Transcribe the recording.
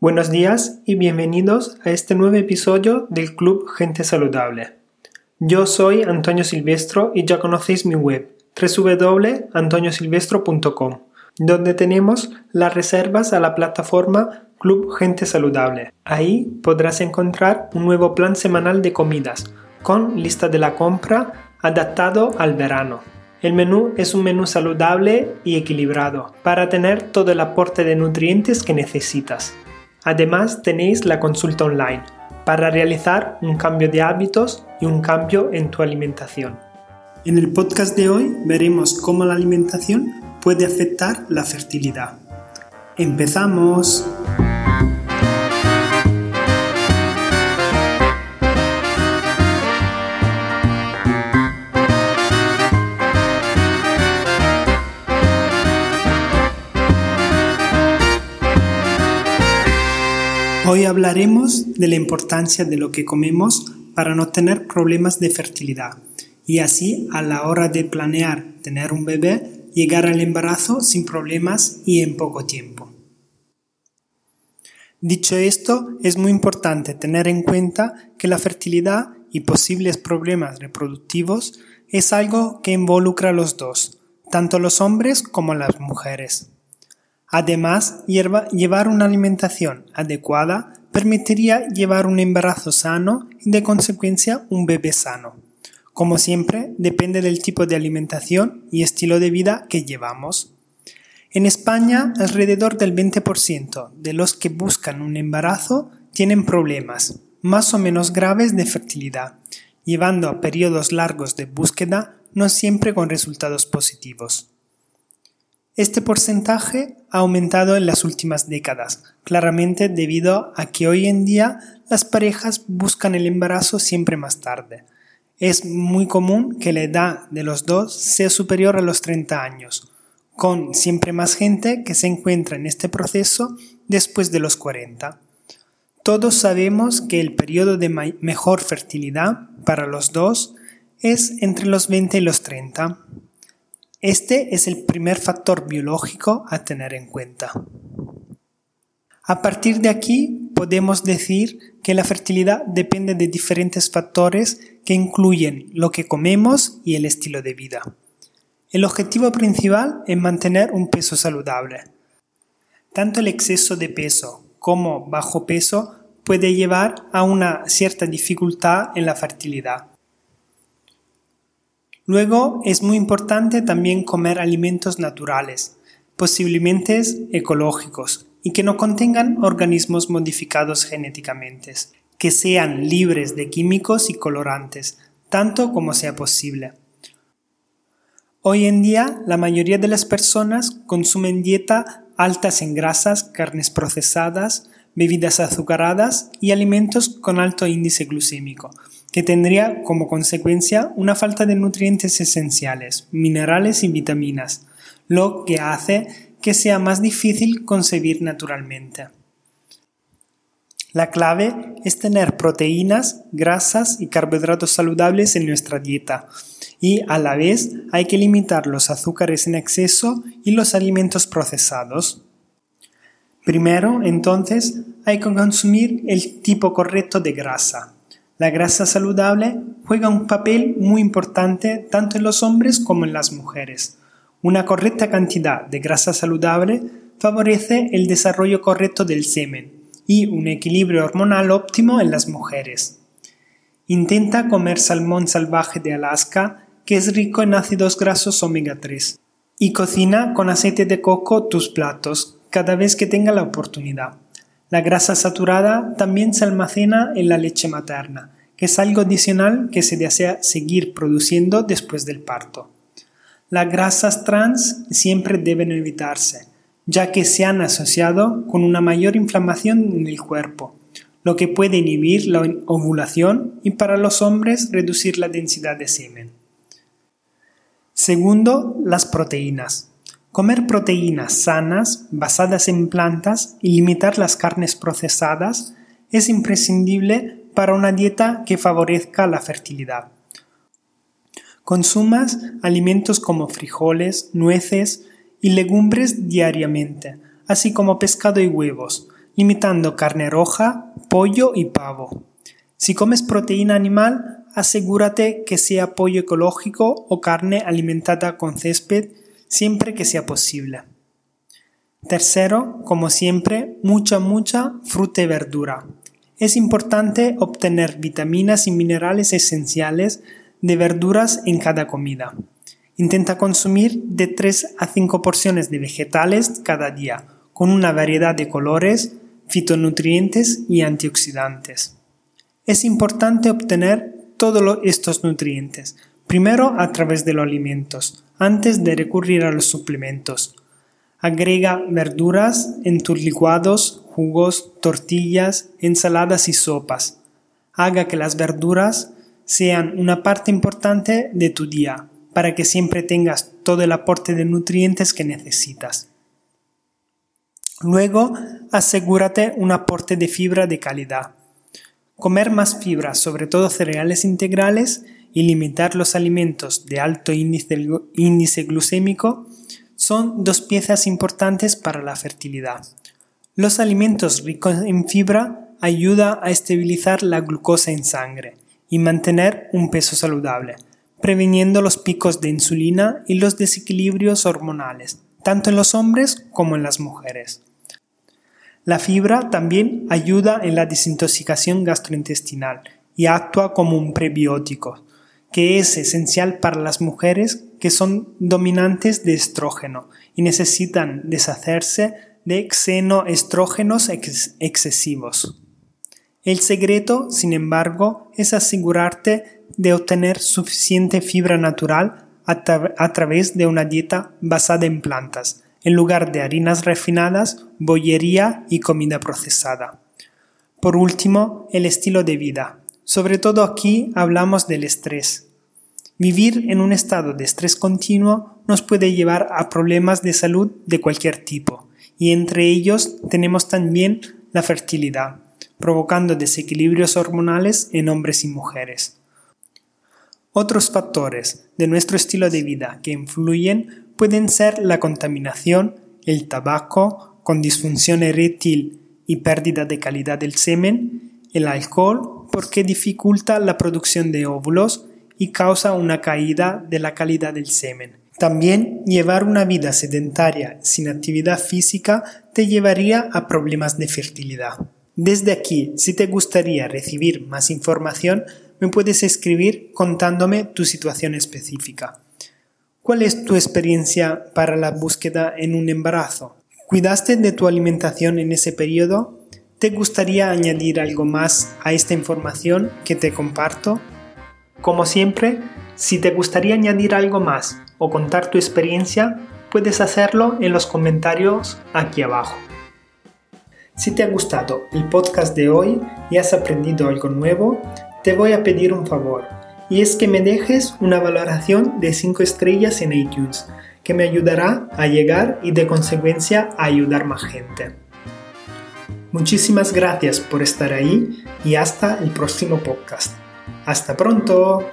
Buenos días y bienvenidos a este nuevo episodio del Club Gente Saludable. Yo soy Antonio Silvestro y ya conocéis mi web www.antoniosilvestro.com, donde tenemos las reservas a la plataforma Club Gente Saludable. Ahí podrás encontrar un nuevo plan semanal de comidas con lista de la compra adaptado al verano. El menú es un menú saludable y equilibrado para tener todo el aporte de nutrientes que necesitas. Además tenéis la consulta online para realizar un cambio de hábitos y un cambio en tu alimentación. En el podcast de hoy veremos cómo la alimentación puede afectar la fertilidad. ¡Empezamos! Hoy hablaremos de la importancia de lo que comemos para no tener problemas de fertilidad y así a la hora de planear tener un bebé llegar al embarazo sin problemas y en poco tiempo. Dicho esto, es muy importante tener en cuenta que la fertilidad y posibles problemas reproductivos es algo que involucra a los dos, tanto los hombres como las mujeres. Además, llevar una alimentación adecuada permitiría llevar un embarazo sano y de consecuencia un bebé sano. Como siempre, depende del tipo de alimentación y estilo de vida que llevamos. En España, alrededor del 20% de los que buscan un embarazo tienen problemas, más o menos graves de fertilidad, llevando a periodos largos de búsqueda no siempre con resultados positivos. Este porcentaje ha aumentado en las últimas décadas, claramente debido a que hoy en día las parejas buscan el embarazo siempre más tarde. Es muy común que la edad de los dos sea superior a los 30 años, con siempre más gente que se encuentra en este proceso después de los 40. Todos sabemos que el periodo de mejor fertilidad para los dos es entre los 20 y los 30. Este es el primer factor biológico a tener en cuenta. A partir de aquí podemos decir que la fertilidad depende de diferentes factores que incluyen lo que comemos y el estilo de vida. El objetivo principal es mantener un peso saludable. Tanto el exceso de peso como bajo peso puede llevar a una cierta dificultad en la fertilidad. Luego es muy importante también comer alimentos naturales, posiblemente ecológicos, y que no contengan organismos modificados genéticamente, que sean libres de químicos y colorantes, tanto como sea posible. Hoy en día la mayoría de las personas consumen dieta altas en grasas, carnes procesadas, bebidas azucaradas y alimentos con alto índice glucémico, que tendría como consecuencia una falta de nutrientes esenciales, minerales y vitaminas, lo que hace que sea más difícil concebir naturalmente. La clave es tener proteínas, grasas y carbohidratos saludables en nuestra dieta y a la vez hay que limitar los azúcares en exceso y los alimentos procesados. Primero, entonces, hay que consumir el tipo correcto de grasa, la grasa saludable juega un papel muy importante tanto en los hombres como en las mujeres. Una correcta cantidad de grasa saludable favorece el desarrollo correcto del semen y un equilibrio hormonal óptimo en las mujeres. Intenta comer salmón salvaje de Alaska, que es rico en ácidos grasos omega 3, y cocina con aceite de coco tus platos cada vez que tenga la oportunidad. La grasa saturada también se almacena en la leche materna, que es algo adicional que se desea seguir produciendo después del parto. Las grasas trans siempre deben evitarse, ya que se han asociado con una mayor inflamación en el cuerpo, lo que puede inhibir la ovulación y para los hombres reducir la densidad de semen. Segundo, las proteínas. Comer proteínas sanas basadas en plantas y limitar las carnes procesadas es imprescindible para una dieta que favorezca la fertilidad. Consumas alimentos como frijoles, nueces y legumbres diariamente, así como pescado y huevos, limitando carne roja, pollo y pavo. Si comes proteína animal, asegúrate que sea pollo ecológico o carne alimentada con césped siempre que sea posible. Tercero, como siempre, mucha, mucha fruta y verdura. Es importante obtener vitaminas y minerales esenciales de verduras en cada comida. Intenta consumir de 3 a 5 porciones de vegetales cada día, con una variedad de colores, fitonutrientes y antioxidantes. Es importante obtener todos estos nutrientes, primero a través de los alimentos, antes de recurrir a los suplementos. Agrega verduras en tus licuados, jugos, tortillas, ensaladas y sopas. Haga que las verduras sean una parte importante de tu día para que siempre tengas todo el aporte de nutrientes que necesitas. Luego, asegúrate un aporte de fibra de calidad. Comer más fibra, sobre todo cereales integrales, y limitar los alimentos de alto índice, glucémico son dos piezas importantes para la fertilidad. Los alimentos ricos en fibra ayudan a estabilizar la glucosa en sangre y mantener un peso saludable, previniendo los picos de insulina y los desequilibrios hormonales, tanto en los hombres como en las mujeres. La fibra también ayuda en la desintoxicación gastrointestinal y actúa como un prebiótico, que es esencial para las mujeres que son dominantes de estrógeno y necesitan deshacerse de xenoestrógenos excesivos. El secreto, sin embargo, es asegurarte de obtener suficiente fibra natural a, través de una dieta basada en plantas, en lugar de harinas refinadas, bollería y comida procesada. Por último, el estilo de vida. Sobre todo aquí hablamos del estrés. Vivir en un estado de estrés continuo nos puede llevar a problemas de salud de cualquier tipo, y entre ellos tenemos también la fertilidad, provocando desequilibrios hormonales en hombres y mujeres. Otros factores de nuestro estilo de vida que influyen pueden ser la contaminación, el tabaco, con disfunción eréctil y pérdida de calidad del semen, el alcohol porque dificulta la producción de óvulos y causa una caída de la calidad del semen. También llevar una vida sedentaria sin actividad física te llevaría a problemas de fertilidad. Desde aquí, si te gustaría recibir más información, me puedes escribir contándome tu situación específica. ¿Cuál es tu experiencia para la búsqueda en un embarazo? ¿Cuidaste de tu alimentación en ese periodo? ¿Te gustaría añadir algo más a esta información que te comparto? Como siempre, si te gustaría añadir algo más o contar tu experiencia, puedes hacerlo en los comentarios aquí abajo. Si te ha gustado el podcast de hoy y has aprendido algo nuevo, te voy a pedir un favor, y es que me dejes una valoración de 5 estrellas en iTunes, que me ayudará a llegar y de consecuencia a ayudar más gente. Muchísimas gracias por estar ahí y hasta el próximo podcast. Hasta pronto.